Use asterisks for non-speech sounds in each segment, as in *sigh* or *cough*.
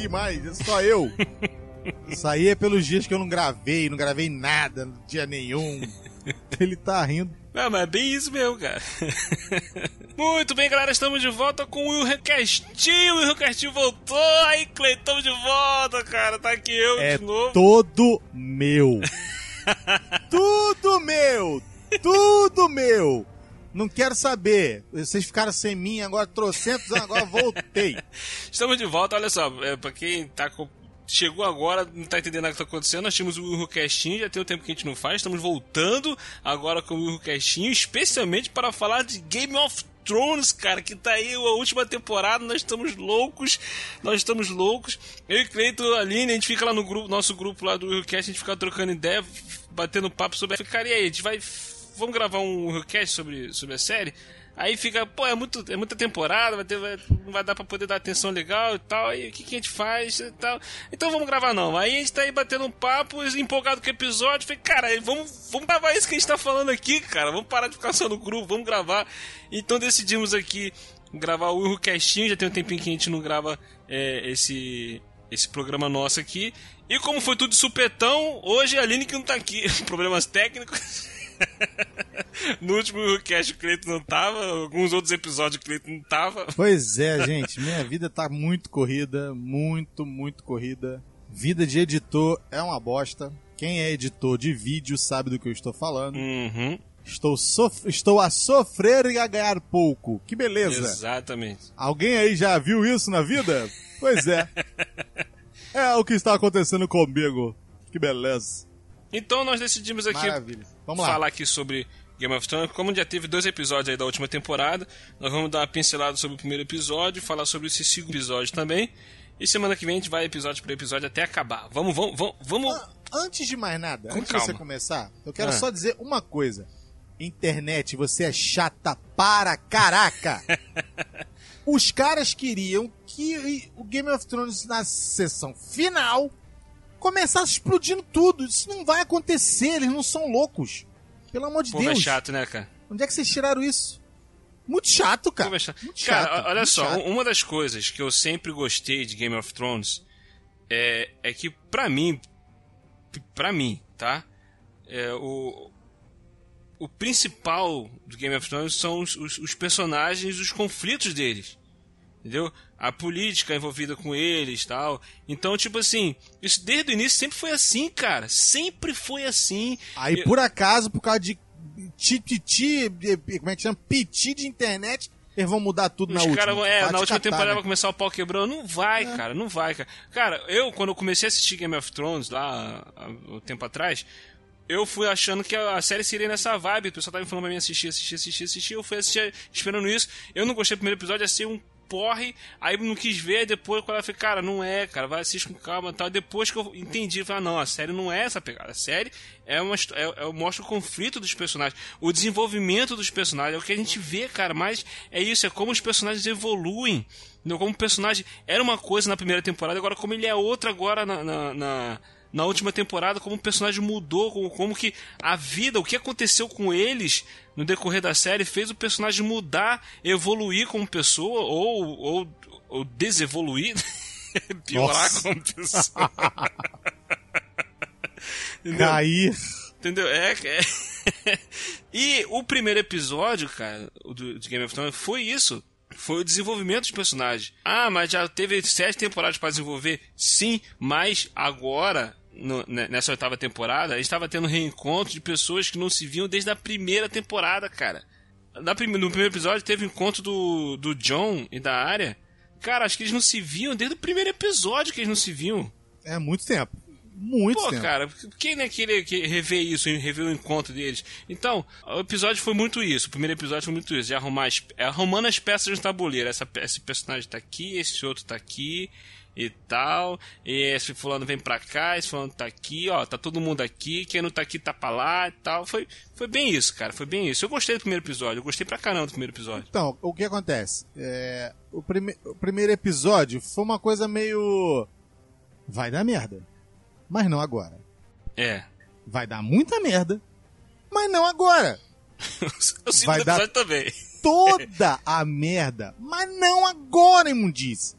aqui mais, é só eu. Isso aí é pelos dias que eu não gravei, não gravei nada, dia nenhum. Ele tá rindo. Não, mas é bem isso mesmo, cara. Muito bem, galera, estamos de volta com o Will Castinho. O Will voltou. Aí, Cleiton, de volta, cara. Tá aqui eu É de novo. todo meu. *laughs* tudo meu. Tudo meu. Não quero saber. Vocês ficaram sem mim, agora trocentos, agora voltei. *laughs* Estamos de volta, olha só, é, pra quem tá com- chegou agora, não tá entendendo nada que tá acontecendo, nós tínhamos o Urrucastinho, já tem um tempo que a gente não faz, estamos voltando agora com o Urrucastinho, especialmente para falar de Game of Thrones, cara, que tá aí a última temporada, nós estamos loucos, nós estamos loucos. Eu e Cleito, Aline, a gente fica lá no grupo, nosso grupo lá do Urrucast, a gente fica trocando ideia, batendo papo sobre... E aí, a gente vai... Vamos gravar um Urrucast sobre, sobre a série? Aí fica, pô, é, muito, é muita temporada, vai ter, vai- não vai dar pra poder dar atenção legal e tal. Aí o que, que a gente faz e tal. Então vamos gravar não. Aí a gente tá aí batendo um papo, empolgado com o episódio. Falei, cara, vamos, vamos gravar isso que a gente tá falando aqui, cara. Vamos parar de ficar só no grupo, vamos gravar. Então decidimos aqui gravar o Castinho. Já tem um tempinho que a gente não grava é, esse, esse programa nosso aqui. E como foi tudo supetão, hoje a Aline que não tá aqui. *laughs* Problemas técnicos. *laughs* No último cast o Cleiton não tava, alguns outros episódios o Cleiton não tava. Pois é, *laughs* gente. Minha vida tá muito corrida. Muito, muito corrida. Vida de editor é uma bosta. Quem é editor de vídeo sabe do que eu estou falando. Uhum, Estou, sof- estou a sofrer e a ganhar pouco. Que beleza. exatamente. Alguém aí já viu isso na vida? *laughs* Pois é. É o que está acontecendo comigo. Que beleza. Então nós decidimos aqui Maravilha. Vamos lá. falar aqui sobre Game of Thrones. Como já teve dois episódios aí da última temporada, nós vamos dar uma pincelada sobre o primeiro episódio, falar sobre esse segundo episódio também. E semana que vem a gente vai episódio por episódio até acabar. Vamos, vamos, vamos, vamos. Ah, Antes de mais nada, Com antes de você calma. começar, eu quero Ah. só dizer uma coisa. Internet, você é chata para caraca. *laughs* Os caras queriam que o Game of Thrones na sessão final começasse explodindo tudo. Isso não vai acontecer, eles não são loucos. Pelo amor de Pô, é Deus. chato, né, cara? Onde é que vocês tiraram isso? Muito chato, cara. É chato. Muito Cara, chato, olha muito só, chato. uma das coisas que eu sempre gostei de Game of Thrones é, é que, pra mim, pra mim, tá? É, o, o principal do Game of Thrones são os, os, os personagens, os conflitos deles. Entendeu? A política envolvida com eles tal. Então, tipo assim, isso desde o início sempre foi assim, cara. Sempre foi assim. Aí, Eu- por acaso, por causa de tititi, como é que chama? Piti de internet, eles vão mudar tudo na Os última. caras vão. É, Vai na última catar, temporada né? vai começar o pau quebrando. Não vai, cara, não vai, cara. Cara, eu, quando eu comecei a assistir Game of Thrones lá há um tempo atrás, eu fui achando que a série seria nessa vibe. O pessoal tava me falando pra mim assistir, assistir, assistir, assistir. Eu fui assistir esperando isso. Eu não gostei do primeiro episódio, ser um porre. Aí não quis ver, depois quando eu falei, cara, não é, cara, vai assistir com calma e tal. Depois que eu entendi, eu falei, não, a série não é essa pegada. A série é uma é, é, mostra o conflito dos personagens, o desenvolvimento dos personagens, é o que a gente vê, cara, mas é isso, é como os personagens evoluem. Como o personagem era uma coisa na primeira temporada, agora como ele é outra agora na, na, na, na última temporada, como o personagem mudou, como, como que a vida, o que aconteceu com eles no decorrer da série fez o personagem mudar, evoluir como pessoa ou, ou, ou desevoluir, *laughs* piorar Nossa. como pessoa. *laughs* Entendeu? Cair. Entendeu? É, é. *laughs* e o primeiro episódio, cara, do, de Game of Thrones, foi isso. Foi o desenvolvimento dos personagens. Ah, mas já teve sete temporadas para desenvolver? Sim, mas agora, no- ne- nessa oitava temporada, estava tendo reencontro de pessoas que não se viam desde a primeira temporada, cara. Na no primeiro episódio teve o encontro do, do John e da área. Cara, acho que eles não se viam desde o primeiro episódio que eles não se viam. É muito tempo. Muito Pô, tempo. cara, quem não é querer que rever isso, rever o encontro deles? Então, o episódio foi muito isso. O primeiro episódio foi muito isso. De arrumar as, arrumando as peças no tabuleiro. Essa, esse personagem tá aqui, esse outro tá aqui e tal. E esse fulano vem pra cá, esse fulano tá aqui, ó. Tá todo mundo aqui. Quem não tá aqui tá pra lá e tal. Foi, foi bem isso, cara. Foi bem isso. Eu gostei do primeiro episódio. Eu gostei pra caramba do primeiro episódio. Então, o que acontece? É, o, prime- o primeiro episódio foi uma coisa meio. Vai dar merda. Mas não agora. É. Vai dar muita merda. Mas não agora. *laughs* o segundo Vai dar- também. Toda a merda. Mas não agora, imundice.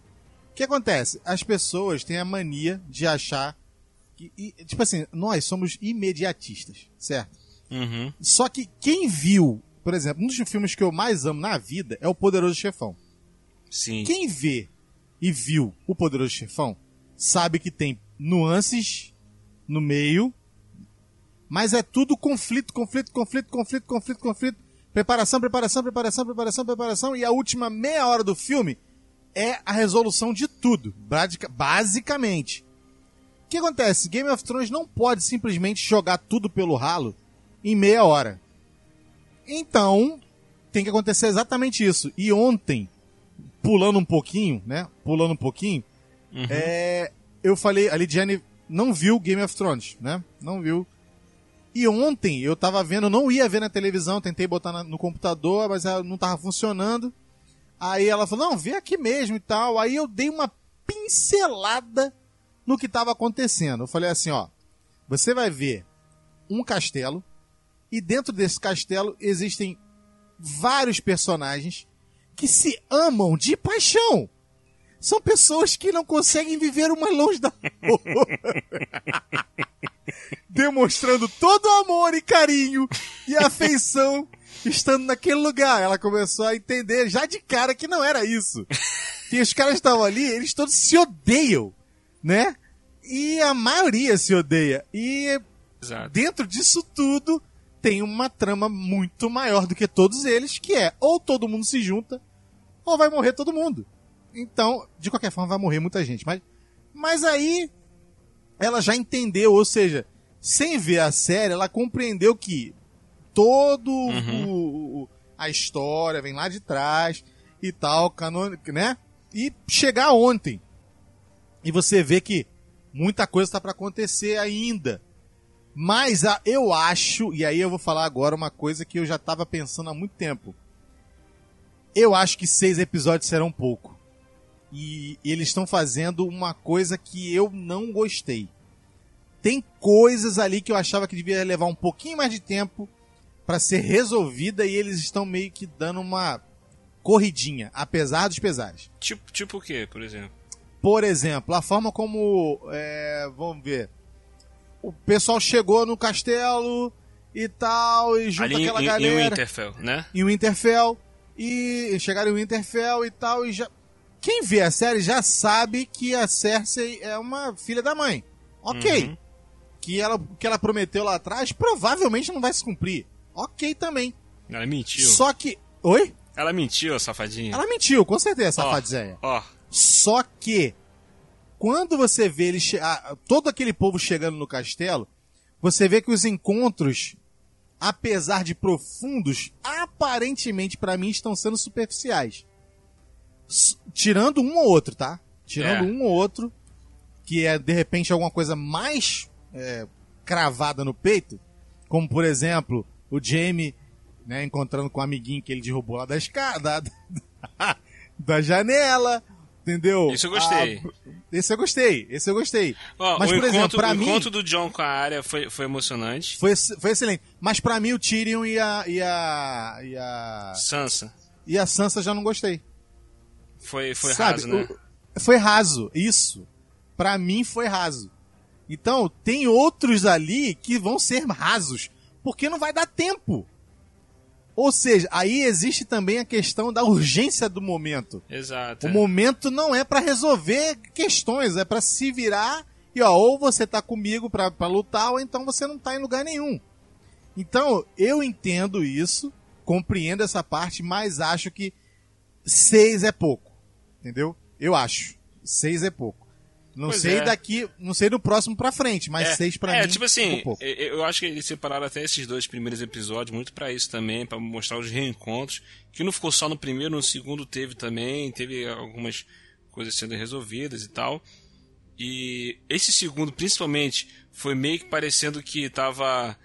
O que acontece? As pessoas têm a mania de achar que, e, tipo assim, nós somos imediatistas, certo? Uhum. Só que quem viu, por exemplo, um dos filmes que eu mais amo na vida é O Poderoso Chefão. Sim. Quem vê e viu O Poderoso Chefão sabe que tem nuances no meio, mas é tudo conflito, conflito, conflito, conflito, conflito, conflito. Preparação, preparação, preparação, preparação, preparação. E a última meia hora do filme é a resolução de tudo, basica- basicamente. O que acontece? Game of Thrones não pode simplesmente jogar tudo pelo ralo em meia hora. Então, tem que acontecer exatamente isso. E ontem, pulando um pouquinho, né? Pulando um pouquinho, Uhum. é, eu falei, a Lidiane não viu Game of Thrones, né? Não viu. E ontem eu tava vendo, não ia ver na televisão, tentei botar na- no computador, mas ela não tava funcionando. Aí ela falou, não, vê aqui mesmo e tal. Aí eu dei uma pincelada no que tava acontecendo. Eu falei assim, ó, você vai ver um castelo e dentro desse castelo existem vários personagens que se amam de paixão. São pessoas que não conseguem viver uma longe da. *laughs* Demonstrando todo o amor e carinho e afeição estando naquele lugar. Ela começou a entender já de cara que não era isso. *laughs* Que os caras estavam ali, eles todos se odeiam, né? E a maioria se odeia. E Exato. dentro disso tudo tem uma trama muito maior do que todos eles, que é ou todo mundo se junta, ou vai morrer todo mundo. Então, de qualquer forma, vai morrer muita gente. Mas, mas aí ela já entendeu, ou seja, sem ver a série, ela compreendeu que todo Uhum. o, o- a história vem lá de trás e tal, canônico, né? E chegar ontem. E você vê que muita coisa está para acontecer ainda. Mas a- eu acho, e aí eu vou falar agora uma coisa que eu já estava pensando há muito tempo. Eu acho que seis episódios serão pouco. E, e eles estão fazendo uma coisa que eu não gostei. Tem coisas ali que eu achava que devia levar um pouquinho mais de tempo para ser resolvida e eles estão meio que dando uma corridinha, apesar dos pesares. Tipo, tipo o quê, por exemplo? Por exemplo, a forma como. é, vamos ver. O pessoal chegou no castelo e tal, e junta Ali em, aquela em, em galera. Winterfell, né? Em Winterfell. E chegaram em Winterfell e tal, e já. Quem vê a série já sabe que a Cersei é uma filha da mãe. Ok. Uhum. Que ela, o que ela prometeu lá atrás provavelmente não vai se cumprir. Ok também. Ela mentiu. Só que. Oi? Ela mentiu, safadinha. Ela mentiu, com certeza, Ó, safadinha. Ó, Só que, quando você vê ele che- ah, todo aquele povo chegando no castelo, você vê que os encontros, apesar de profundos, aparentemente pra mim estão sendo superficiais. S- tirando um ou outro, tá? Tirando É. um ou outro, que é de repente alguma coisa mais é, cravada no peito, como por exemplo o Jamie né, encontrando com o amiguinho que ele derrubou lá da escada, da, *laughs* da janela, entendeu? Isso eu gostei. Ah, esse eu gostei, esse eu gostei. ó, Mas, o, por exemplo, encontro, pra o mim- encontro do John com a área foi, foi emocionante. Foi, foi excelente. Mas pra mim o Tyrion e a, e a, e a, Sansa. e a Sansa já não gostei. Foi, foi Sabe, raso, né? o- foi raso, isso. Pra mim foi raso. Então, tem outros ali que vão ser rasos, porque não vai dar tempo. Ou seja, aí existe também a questão da urgência do momento. Exato. O é. momento não é pra resolver questões, é pra se virar e ó, ou você tá comigo pra pra lutar ou então você não tá em lugar nenhum. Então, eu entendo isso, compreendo essa parte, mas acho que seis é pouco. Entendeu? Eu acho. Seis é pouco. Não Pois sei é. daqui, não sei do próximo pra frente, mas é, seis pra é, mim tipo é assim, um pouco. eu, acho que eles separaram até esses dois primeiros episódios muito pra isso também, pra mostrar os reencontros, que não ficou só no primeiro, no segundo teve também, teve algumas coisas sendo resolvidas e tal. E esse segundo, principalmente, foi meio que parecendo que tava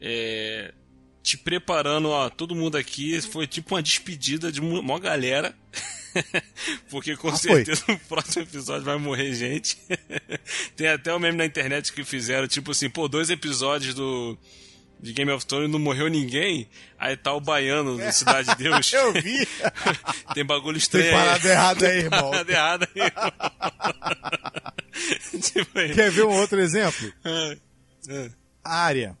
é, te preparando, ó, todo mundo aqui, foi tipo uma despedida de uma maior galera. *laughs* *laughs* Porque com Ah, foi. certeza no próximo episódio vai morrer gente. *laughs* Tem até o meme na internet que fizeram, tipo assim, pô, dois episódios do, de Game of Thrones não morreu ninguém, aí tá o baiano do Cidade de *laughs* Deus. Eu vi. Tem bagulho estranho. Tem parada errada aí, irmão. Parada errada aí, irmão. tipo aí. Quer ver um outro exemplo? Ah, ah. A área.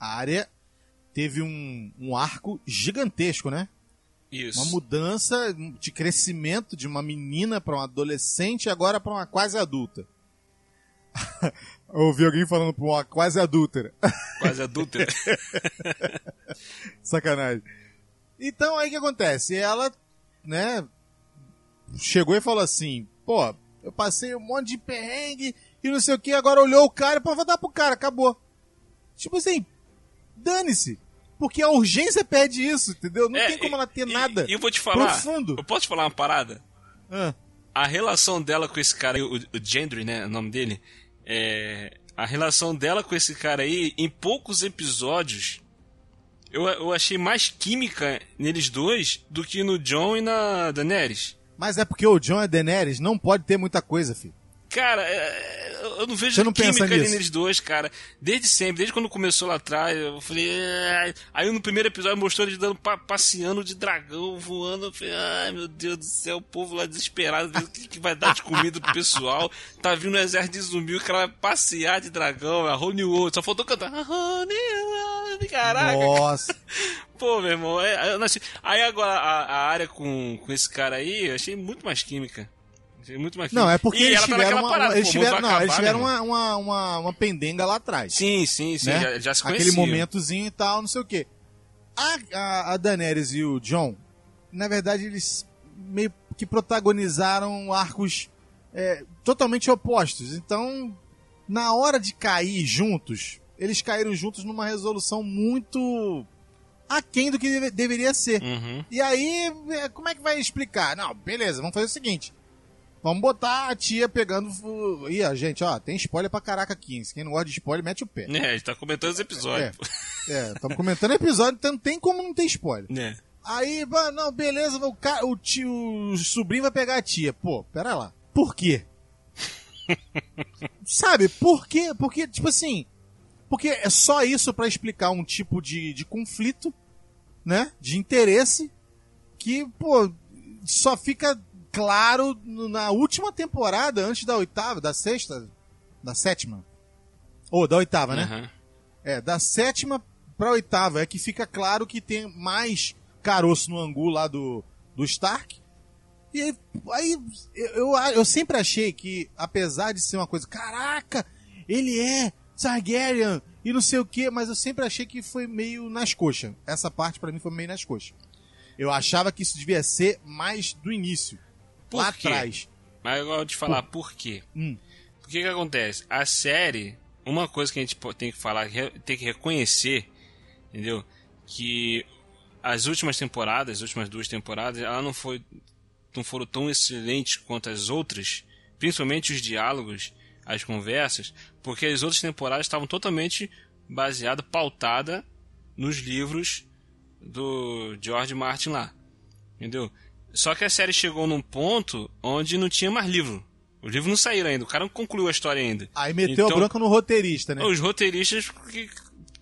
A área teve um, um arco gigantesco, né? Isso. Uma mudança de crescimento de uma menina para uma adolescente e agora para uma quase adulta. *laughs* Ouvi alguém falando pra uma quase adúltera. *laughs* Quase adúltera. *laughs* Sacanagem. Então aí o que acontece? Ela, né, chegou e falou assim: pô, eu passei um monte de perrengue e não sei o que, agora olhou o cara, pô, vou dar pro cara, acabou. Tipo assim, dane-se. Porque a urgência pede isso, entendeu? Não É, tem como ela ter e- nada E eu vou te falar. profundo. Eu posso te falar uma parada? Ah, A relação dela com esse cara, aí, o, o Gendry, né? O nome dele. É, a relação dela com esse cara aí, em poucos episódios, eu, eu achei mais química neles dois do que no John e na Daenerys. Mas é porque o John e a Daenerys não pode ter muita coisa, filho. Cara, é, eu não vejo Você não química ali nisso? neles dois, cara. Desde sempre, desde quando começou lá atrás, eu falei. "Ai". Aí no primeiro episódio mostrou eles dando pa- passeando de dragão, voando. Eu falei, ai meu Deus do céu, o povo lá desesperado, o que, que vai dar de comida pro pessoal. Tá vindo um exército de zumbi, o cara vai passear de dragão, a Whole New World. Só faltou cantar. "A Whole New World", Caraca, Nossa. *laughs* pô, meu irmão. é- eu não achei- Aí agora a, a área com, com esse cara aí, eu achei muito mais química. Achei muito mais Não, é porque eles tá tiveram, uma, parada, eles pô, tiveram, não, acabar, eles tiveram meu uma, uma, uma, uma pendenga lá atrás. Sim, sim, sim, né? já, já se Aquele momentozinho e tal, não sei o quê. A, a, a Daenerys e o John, na verdade, eles meio que protagonizaram arcos é, totalmente opostos. Então, na hora de cair juntos, eles caíram juntos numa resolução muito aquém do que deve- deveria ser. Uhum. E aí, é, como é que vai explicar? Não, beleza, vamos fazer o seguinte. Vamos botar a tia pegando. Ih, ó, gente, ó, tem spoiler pra caraca aqui. hein? Se quem não gosta de spoiler, mete o pé. É, a gente tá comentando os episódios. É, estamos comentando episódio, então não tem como não ter spoiler. É. Aí, não, beleza, o, o tio, o sobrinho vai pegar a tia. Pô, pera lá. Por quê? *laughs* Sabe, por quê? Porque, tipo assim, porque é só isso pra explicar um tipo de, de conflito, né? De interesse que, pô, só fica claro na última temporada, antes da oitava, da sexta, da sétima. Ou da oitava, né? Aham. É, da sétima pra oitava é que fica claro que tem mais caroço no angu lá do, do Stark. E aí, aí eu, eu, eu sempre achei que, apesar de ser uma coisa, caraca, ele é Targaryen e não sei o que, mas eu sempre achei que foi meio nas coxas. Essa parte pra mim foi meio nas coxas. Eu achava que isso devia ser mais do início, Por lá quê? atrás. Mas eu vou te falar por quê. Hum. O que que acontece? A série, uma coisa que a gente tem que falar, tem que reconhecer, entendeu? Que as últimas temporadas, as últimas duas temporadas, ela não foi não foram tão excelentes quanto as outras, principalmente os diálogos, as conversas, porque as outras temporadas estavam totalmente baseadas, pautada nos livros do George Martin lá. Entendeu? Só que a série chegou num ponto onde não tinha mais livro. Os livros não saíram ainda, o cara não concluiu a história ainda. Aí meteu Então- a bronca no roteirista, né? Os roteiristas que,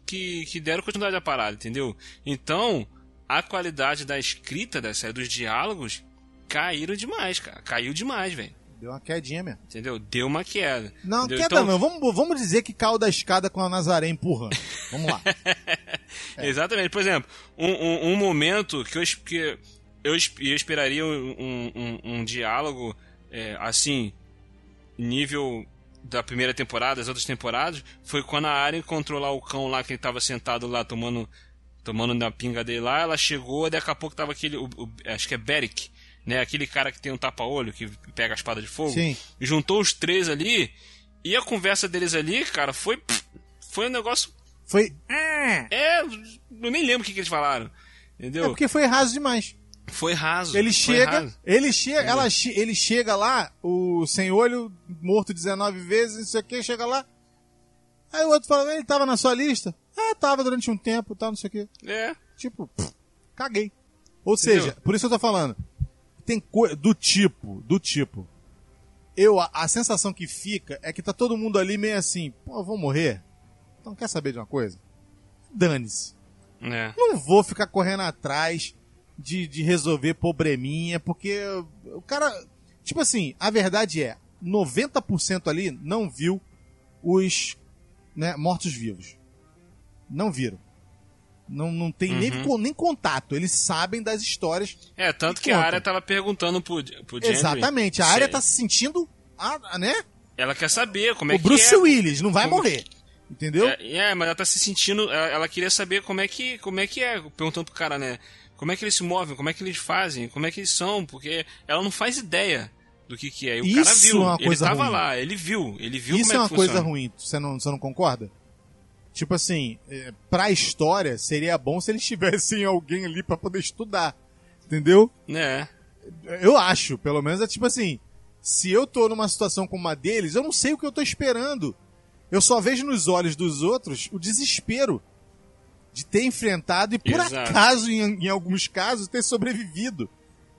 que, que deram continuidade à parada, entendeu? Então, a qualidade da escrita da série, dos diálogos, caíram demais, cara. Caiu demais, velho. Deu uma quedinha mesmo. Entendeu? Deu uma queda. Não, entendeu? queda Então, não. Vamos, vamos dizer que caiu da escada com a Nazaré empurrando. Vamos lá. É. *laughs* Exatamente. Por exemplo, um, um, um momento que eu, que eu, eu esperaria um, um, um- um diálogo é, assim, nível da primeira temporada, das outras temporadas, foi quando a Arya encontrou lá o cão lá que ele tava sentado lá tomando tomando na pinga dele lá, ela chegou, daqui a pouco tava aquele, o- o- acho que é Beric, né, aquele cara que tem um tapa-olho, que pega a espada de fogo, Sim. juntou os três ali, e a conversa deles ali, cara, foi foi um negócio Foi. é, eu nem lembro o que, que eles falaram. Entendeu? É porque foi raso demais. Foi raso. Ele chega, raso. ele chega, ela, ele chega lá, o sem olho, morto 19 vezes, não sei o que, chega lá. Aí o outro fala, ele tava na sua lista? Ah, tava durante um tempo, tal, não sei o que. É. Tipo, pff, caguei. Ou Entendeu? seja, por isso eu tô falando. Tem coisa do tipo, do tipo. Eu, a, a sensação que fica é que tá todo mundo ali meio assim, pô, eu vou morrer. Então quer saber de uma coisa? dane-se. É. Não vou ficar correndo atrás de, de resolver probleminha, porque o cara. Tipo assim, a verdade é, 90% ali não viu os né, mortos-vivos. Não viram. Não, não tem Uhum. nem, nem contato. Eles sabem das histórias. É, tanto E que a área tava perguntando pro, pro Exatamente. A área tá se sentindo. A, né? Ela quer saber como é o que Bruce é. Willis não vai Como- morrer. Entendeu? É, é, mas ela tá se sentindo. Ela, ela queria saber como é que como é que é, perguntando pro cara, né? Como é que eles se movem, como é que eles fazem, como é que eles são, porque ela não faz ideia do que que é. E o cara Isso viu, é uma ele coisa tava ruim. lá, ele viu, ele viu Isso como é uma que coisa funciona. ruim. Você não, você não concorda? Tipo assim, é, pra história, seria bom se eles tivessem alguém ali pra poder estudar. Entendeu? É. Eu acho, pelo menos é tipo assim, se eu tô numa situação como a deles, eu não sei o que eu tô esperando. Eu só vejo nos olhos dos outros o desespero de ter enfrentado e por Exato. acaso, em, em alguns casos, ter sobrevivido.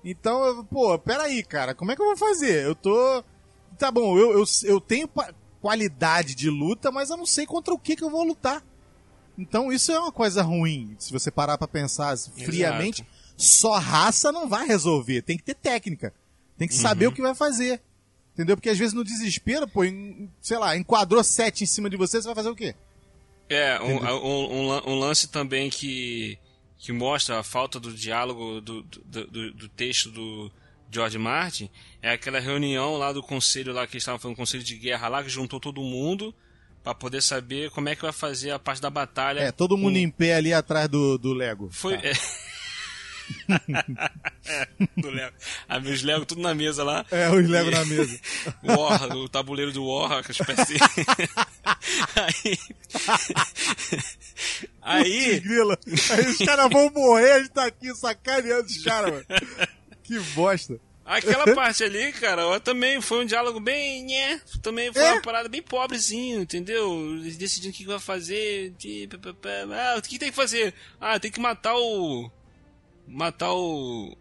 Então, eu- pô, peraí, cara, como é que eu vou fazer? Eu tô. Tá bom, eu, eu, eu tenho qualidade de luta, mas eu não sei contra o que, que eu vou lutar. Então, isso é uma coisa ruim. Se você parar pra pensar assim, friamente, só raça não vai resolver. Tem que ter técnica. Tem que saber o que vai fazer. Entendeu? Porque às vezes no desespero, pô, em- sei lá, enquadrou sete em cima de você, você vai fazer o quê? É, um, um, um lan- lance também que, que mostra a falta do diálogo do, do, do- do texto do George Martin é aquela reunião lá do conselho lá que fazendo um conselho de guerra lá que juntou todo mundo pra poder saber como é que vai fazer a parte da batalha. É, todo mundo com- em pé ali atrás do, do Lego. Foi. Tá. É. *laughs* Do Lego. Ah, meus Lego tudo na mesa lá. É, os Lego na mesa. *laughs* War, o tabuleiro do War, que espécie. aí. aí. Grila. Aí os caras vão morrer, a gente tá aqui sacaneando os caras, mano. Que bosta. Aquela parte ali, cara, também foi um diálogo bem. Né, também foi É. uma parada bem pobrezinho, entendeu? Eles decidindo o que vai fazer. Ah, o que tem que fazer? Ah, tem que matar o. Matar o.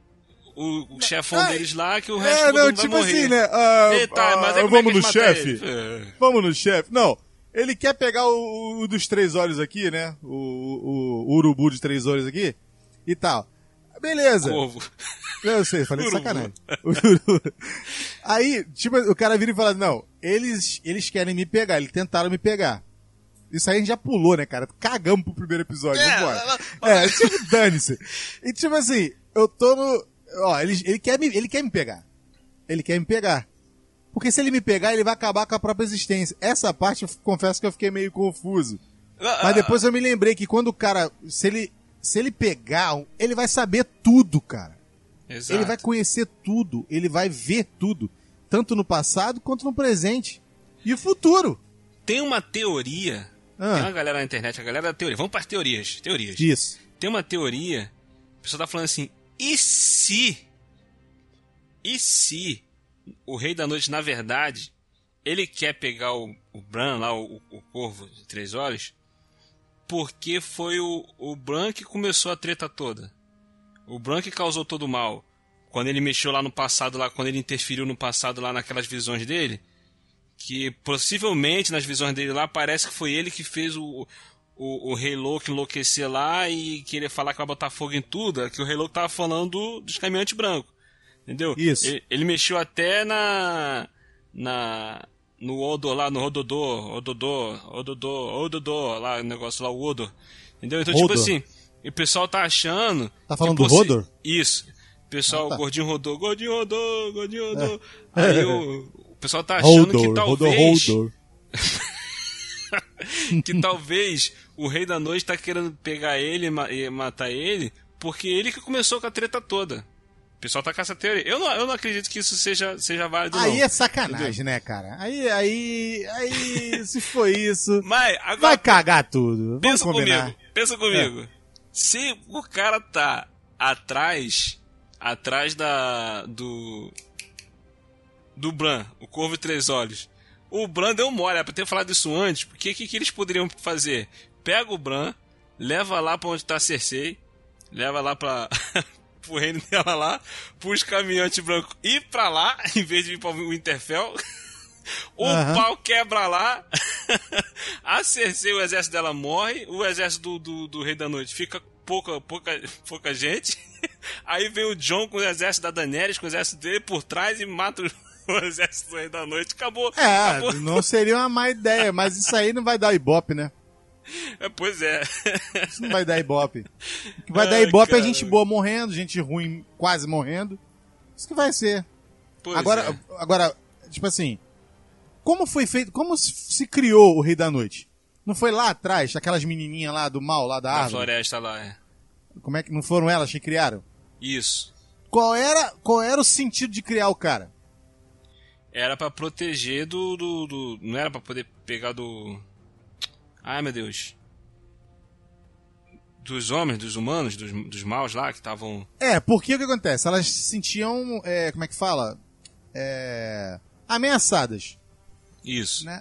O, o chefão Ah, deles lá, que o resto É, não, tipo vai morrer. assim, né? ah, Eita, ah, mas aí como é vamos no chefe? É. Vamos no chefe. Não, ele quer pegar o, o dos três olhos aqui, né? O, o, o urubu de três olhos aqui e tal. Beleza. Corvo. Eu sei, falei de sacanagem. *laughs* Aí, tipo, o cara vira e fala, não, eles, eles querem me pegar, eles tentaram me pegar. Isso aí a gente já pulou, né, cara? Cagamos pro primeiro episódio, É, vambora. É, tipo, dane-se. E tipo assim, eu tô no... Ó, ele, ele, quer me, ele quer me pegar. Ele quer me pegar. Porque se ele me pegar, ele vai acabar com a própria existência. Essa parte, eu confesso que eu fiquei meio confuso. Ah, Mas depois eu me lembrei que quando o cara, se ele, se ele pegar, ele vai saber tudo, cara. Exato. Ele vai conhecer tudo, ele vai ver tudo, tanto no passado quanto no presente. E o futuro. Tem uma teoria. Ah. Tem uma galera na internet, a galera da teoria. Vamos para as teorias. Teorias. Isso. Tem uma teoria. O pessoal tá falando assim: e se. E se o Rei da Noite, na verdade, ele quer pegar o, o Bran lá, o, o Corvo de Três Olhos, porque foi o, o Bran que começou a treta toda. O Bran que causou todo o mal. Quando ele mexeu lá no passado, lá, quando ele interferiu no passado lá naquelas visões dele, que possivelmente nas visões dele lá parece que foi ele que fez o, o, o Rei Louco enlouquecer lá e querer falar que vai botar fogo em tudo, é que o Rei Louco tava falando do- dos caminhantes brancos. Entendeu? Isso. Ele, ele mexeu até na. na. no Odor lá, no Rododô, Ododô, Ododô, Ododô, lá, o negócio lá, o Odor. Entendeu? Então, tipo Hodor. assim, o pessoal tá achando. Tá falando do Hodor? Isso. O pessoal, Ah, tá. É. o gordinho rodou, gordinho rodou, gordinho rodou. Aí *laughs* o, o pessoal tá achando Holdor, que talvez Holdor. *laughs* que talvez o Rei da Noite tá querendo pegar ele e ma- matar ele, porque ele que começou com a treta toda. O pessoal tá com essa teoria. Eu não, eu não acredito que isso seja, seja válido, Aí não. é sacanagem, né, cara? Aí, aí, aí, *laughs* se foi isso, Mas, agora, vai cagar tudo. Pensa. É. comigo, pensa comigo. Se o cara tá atrás, atrás da, do, do Bran, o Corvo e Três Olhos, o Bran deu mole, era pra ter falado isso antes, porque o que, que eles poderiam fazer? Pega o Bran, leva lá pra onde tá a Cersei, leva lá pra... *laughs* pro reino dela lá, pros caminhantes brancos ir pra lá, *laughs* em vez de ir pra Winterfell, *laughs* O pau quebra lá. a Cersei, o exército dela morre. O exército do, do, do Rei da Noite fica pouca, pouca, pouca gente. Aí vem o John com o exército da Daenerys, com o exército dele por trás e mata o, *laughs* o exército do Rei da Noite. Acabou. É, acabou. não seria uma má ideia, mas isso aí não vai dar ibope, né? É, pois é. Isso não vai dar ibope. O que vai dar Ai, ibope é cara. gente boa morrendo, gente ruim quase morrendo. Isso que vai ser. Pois agora, é. agora, tipo assim, como foi feito, como se, criou o Rei da Noite? Não foi lá atrás, aquelas menininhas lá do mal, lá da Na árvore? floresta lá, é. Como é que não foram elas que criaram? Isso. Qual era, qual era o sentido de criar o cara? Era pra proteger do, do, do- Não era pra poder pegar do. Ai meu Deus. Dos homens, dos humanos, dos, dos maus lá que estavam. É, porque o que acontece? Elas se sentiam, é, como é que fala? É, ameaçadas, Isso. né?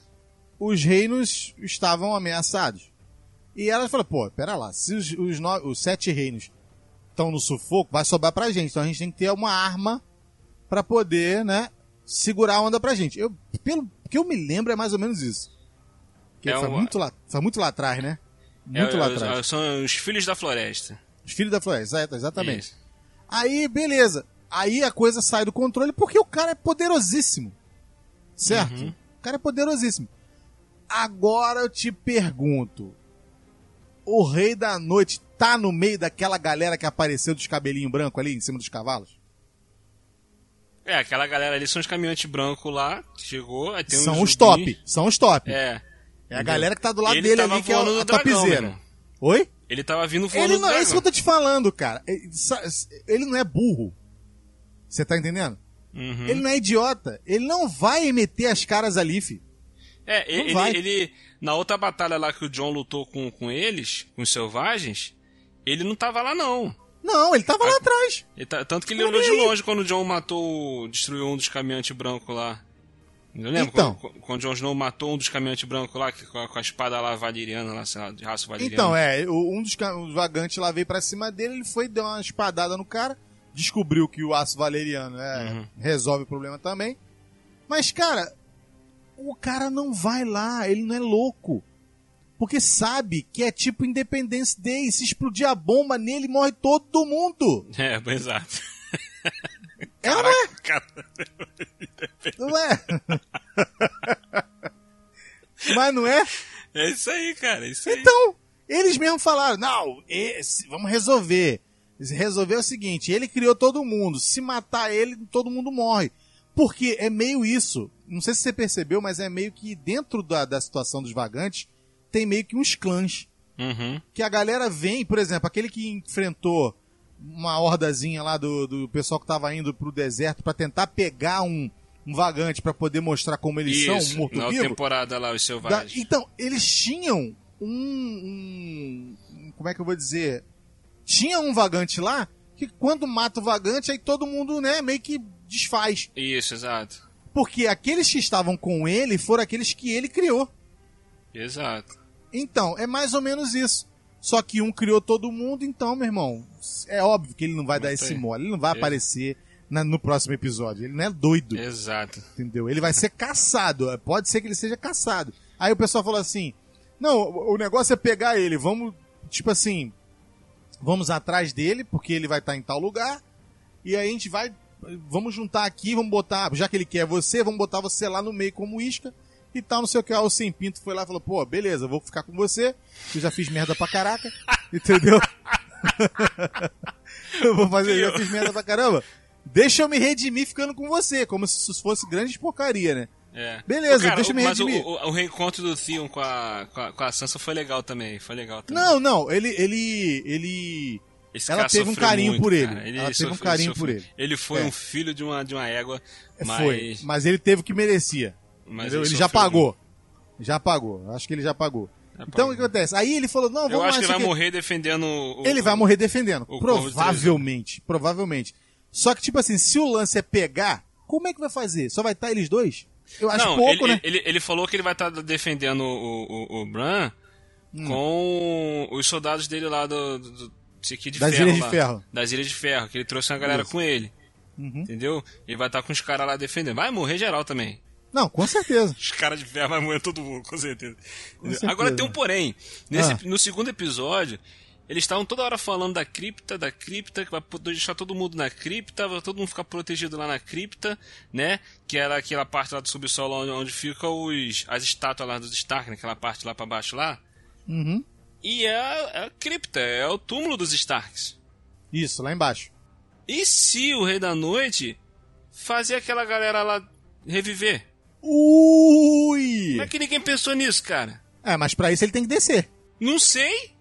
Os reinos estavam ameaçados. E elas falaram, pô, pera lá, se os, os, no- os sete reinos estão no sufoco, vai sobrar pra gente. Então a gente tem que ter uma arma pra poder, né, segurar a onda pra gente. Eu, pelo que eu me lembro, é mais ou menos isso. Que É foi, muito lá, foi muito lá atrás, né? Muito É, lá é, atrás. São os filhos da floresta. Os filhos da floresta, exatamente. Isso. Aí, beleza. Aí a coisa sai do controle porque o cara é poderosíssimo. Certo? Uhum. O cara é poderosíssimo. Agora eu te pergunto: o Rei da Noite tá no meio daquela galera que apareceu dos cabelinhos brancos ali em cima dos cavalos? É, aquela galera ali são os caminhantes brancos lá, que chegou, aí tem são uns os top. São os top. É, É. a galera que tá do lado Ele dele tava ali, que é voando a no dragão, topzeira. meu irmão. Oi? Ele tava vindo voando Ele não, é isso que dragão. eu tô te falando, cara. Ele sa- ele não é burro. Você tá entendendo? Uhum. Ele não é idiota. Ele não vai meter as caras ali, fi. É, Não ele, vai. ele- Na outra batalha lá que o John lutou com, com eles, com os selvagens, ele não tava lá não. Não, ele tava lá atrás. Ele tá- tanto que ele Não, olhou de longe quando o John matou, destruiu um dos caminhantes brancos lá. Eu lembro Então. quando, quando o Jon Snow matou um dos caminhantes brancos lá, que- com a, com a espada lá valeriana, lá, sei lá, de raça valeriana. Então, é, um dos vagantes lá veio pra cima dele, ele foi, deu uma espadada no cara, descobriu que o aço valeriano é, Uhum. resolve o problema também. Mas, cara, o cara não vai lá, ele não é louco. Porque sabe que é tipo Independence Day, se explodir a bomba nele, morre todo mundo. É, exato. É, não é? Não é? Mas não é? é isso aí, cara, é isso aí. Então, eles mesmos falaram, não, esse, vamos resolver. Resolver é o seguinte, ele criou todo mundo, se matar ele, todo mundo morre. Porque é meio isso, não sei se você percebeu, mas é meio que dentro da, da situação dos vagantes, tem meio que uns clãs. Uhum. Que a galera vem, por exemplo, aquele que enfrentou uma hordazinha lá do, do pessoal que tava indo pro deserto pra tentar pegar um, um vagante pra poder mostrar como eles Isso, são, um na outra morto-vivo. temporada lá, os Da- selvagens. então, eles tinham um- um- Como é que eu vou dizer? Tinha um vagante lá que quando mata o vagante, aí todo mundo, né, meio que desfaz. Isso, exato. Porque aqueles que estavam com ele foram aqueles que ele criou. Exato. Então, é mais ou menos isso. Só que um criou todo mundo, então, meu irmão, é óbvio que ele não vai dar Mas esse tem. mole. Ele não vai É. aparecer na- no próximo episódio. Ele não é doido. Exato. Entendeu? Ele vai ser caçado. Pode ser que ele seja caçado. Aí o pessoal falou assim: Não, o o negócio é pegar ele. Vamos, tipo assim, vamos atrás dele, porque ele vai estar em tal lugar. E aí a gente vai. Vamos juntar aqui, vamos botar. Já que ele quer você, vamos botar você lá no meio como isca. E tal, não sei o que. Aí o Sem Pinto foi lá e falou: Pô, beleza, vou ficar com você. Eu já fiz merda pra caraca. *laughs* Entendeu? *laughs* eu vou fazer, eu já fiz merda pra caramba. Deixa eu me redimir ficando com você, como se isso fosse grande porcaria, né? É. Beleza, Cara, deixa eu me Mas o, redimir. o, o reencontro do Theon com a, com a, com a Sansa foi legal também. Foi legal também. Não, não, ele, ele, ele, Esse ela teve um carinho muito, por ele. cara. Ela teve um carinho sofreu. por ele. Ele foi É. um filho de uma, de uma égua, mas... foi, mas ele teve o que merecia. Mas? Ele, já pagou. Já pagou. Acho que ele já pagou. Já então o que acontece? Aí ele falou: "Não, vamos Eu acho que ele vai aqui- morrer defendendo o... Ele vai morrer defendendo. o de provavelmente, provavelmente. Só que tipo assim, se o lance é pegar, como é que vai fazer? Só vai estar eles dois? Eu acho Não, pouco, ele, né? ele, ele falou que ele vai estar defendendo o, o, o Bran Hum. com os soldados dele lá do... do, de Das ferro Ilhas de lá. Ferro. Das Ilhas de Ferro, que ele trouxe uma galera Isso. com ele. Uhum. Entendeu? Ele vai estar com os caras lá defendendo. Vai morrer geral também. Não, com certeza. Os caras de ferro vai moer todo mundo, com certeza. Com certeza. Agora tem um porém. Nesse, Ah. No segundo episódio, eles estavam toda hora falando da cripta, da cripta, que vai deixar todo mundo na cripta, vai todo mundo ficar protegido lá na cripta, né? Que era aquela parte lá do subsolo onde, onde ficam os, as estátuas lá dos Stark, naquela parte lá pra baixo lá. Uhum. E é, a- é a cripta, é o túmulo dos Starks. Isso, lá embaixo. E se o Rei da Noite fazer aquela galera lá reviver? Ui! Como é que ninguém pensou nisso, cara? É, mas pra isso ele tem que descer. Não sei.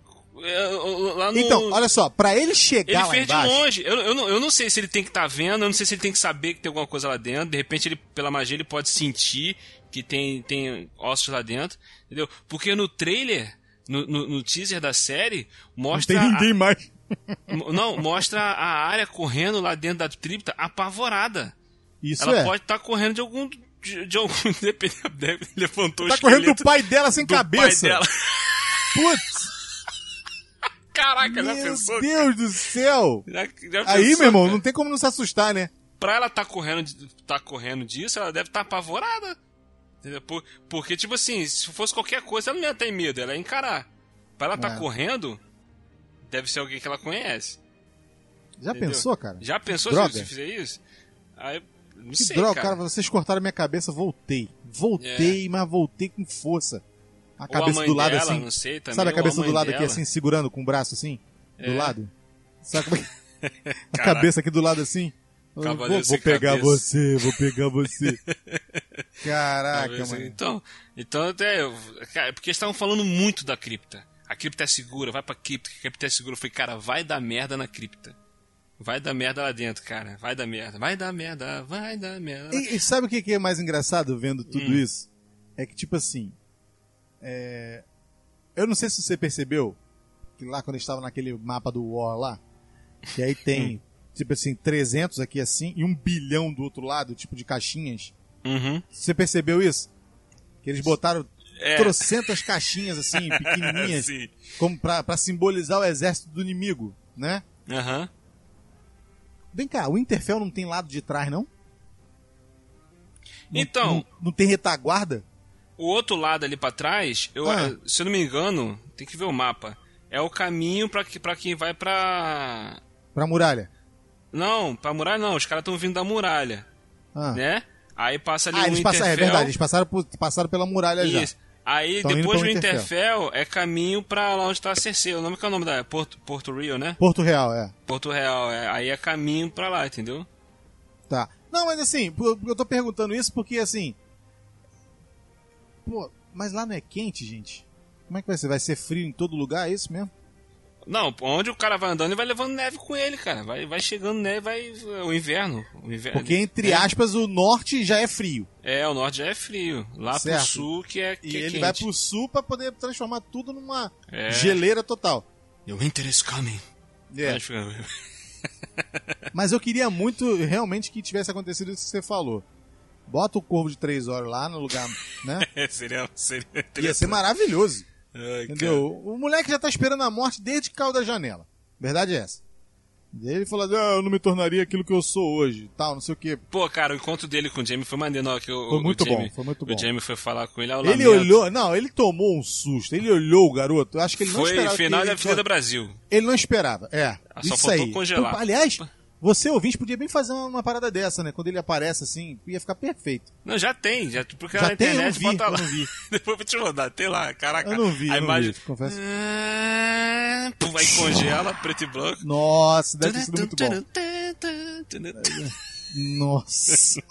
É, no- Então, olha só, pra ele Ele chegar lá fez de embaixo. longe. Eu, eu, não, eu não sei se ele tem que estar vendo, eu não sei se ele tem que saber que tem alguma coisa lá dentro. De repente, ele, pela magia, ele pode sentir que tem, tem ossos lá dentro. Entendeu? Porque no trailer, no, no, no teaser da série, Não mostra. tem ninguém mais. *laughs* a- não, mostra a área correndo lá dentro da cripta apavorada. Isso Ela é. pode estar correndo de algum. *laughs* Depende, deve- levantou Tá o correndo do esqueleto pai dela sem cabeça. dela. Putz, *laughs* Caraca, já meu pensou? Deus do céu. Já- já Aí, pensou, meu irmão, cara? não tem como não se assustar, né? pra ela tá correndo, tá correndo disso, ela deve estar tá apavorada. Por- porque, tipo assim, se fosse qualquer coisa, ela não ia ter medo, ela ia encarar. Pra ela tá É. correndo, deve ser alguém que ela conhece. Já Entendeu? pensou, cara? Já pensou Droga. se você fizer isso? Aí, não Que sei, droga, cara. cara. vocês cortaram minha cabeça, voltei. Voltei, mas voltei com força. A Ou cabeça a do lado dela, assim. sei também. Sabe a cabeça mãe do lado aqui, dela. assim, segurando com o braço assim? Do É. lado? Sabe como é que... *laughs* A cabeça aqui do lado assim? Cavaleiro vou, vou pegar cabeça. você, vou pegar você. *laughs* Caraca, Talvez, mano. Então, então até. eu- Cara, porque eles estavam falando muito da cripta. A cripta é segura, vai pra cripta, a cripta é segura. Eu falei, cara, vai dar merda na cripta. Vai dar merda lá dentro, cara. Vai dar merda, vai dar merda, vai dar merda. E, e sabe o que é mais engraçado vendo tudo Hum. isso? É que, tipo assim. é, Eu não sei se você percebeu que lá quando estava naquele mapa do War lá, que aí Hum. tem, tipo assim, 300 aqui assim e um bilhão do outro lado, tipo de caixinhas. Uhum. Você percebeu isso? Que eles botaram É. trocentas caixinhas assim, *laughs* pequenininhas, como pra, pra simbolizar o exército do inimigo, né? Aham. Vem cá, o Interfell não tem lado de trás, não? Não- Então- Não, não tem retaguarda? O outro lado ali pra trás, eu, Ah. se eu não me engano, tem que ver o mapa. É o caminho pra, que- pra quem vai pra. Pra muralha? Não, pra muralha não, os caras estão vindo da muralha, Ah. né? Aí passa ali Ah, o eles passaram, é verdade, eles passaram, por- passaram pela muralha já. Aí Tão depois do Interfell é caminho pra lá onde tá a Cersei. O nome que é o nome da Porto, Porto Rio, né? Porto Real, é. Porto Real. É. Aí é caminho pra lá, entendeu? Tá. Não, mas assim, eu tô perguntando isso porque assim. Pô, mas lá não é quente, gente? Como é que vai ser? Vai ser frio em todo lugar? É isso mesmo? Não, onde o cara vai andando, ele vai levando neve com ele, cara. Vai, vai chegando neve, vai. O inverno. O inverno Porque, entre é, aspas, o norte já é frio. É, o norte já é frio. Lá Certo. pro sul que é. E Que é ele quente. vai pro sul pra poder transformar tudo numa É. geleira total. The winter is coming. É. *laughs* Mas eu queria muito, realmente, que tivesse acontecido isso que você falou. Bota o corvo de três horas lá no lugar, né? *laughs* seria, seria Ia ser maravilhoso. Ai, Entendeu? O moleque já tá esperando a morte desde que caiu da janela. Verdade é essa. Ele falou, ah, eu não me tornaria aquilo que eu sou hoje, tal, não sei o quê. Pô, cara, o encontro dele com o Jamie foi maneiro. Não, que o, Foi o muito Jamie, bom, foi muito bom. O Jamie foi falar com ele ao Ele lamento. olhou, não, ele tomou um susto, ele olhou o garoto. Acho que ele não Foi esperava. final que da ele, Avenida Brasil. ele não esperava, é. Ah, só isso faltou aí. congelar. Então, aliás, você ouvinte podia bem fazer uma, uma parada dessa, né? Quando ele aparece assim, ia ficar perfeito. Não, já tem, já, porque Já na tem? Internet vi, bota lá. *laughs* Depois eu vou te mandar, tem lá, caraca. Eu não vi, a eu imagem. vi, confesso. Ah, pum, Aí congela, preto e branco. Nossa, deve ter sido muito bom. Nossa.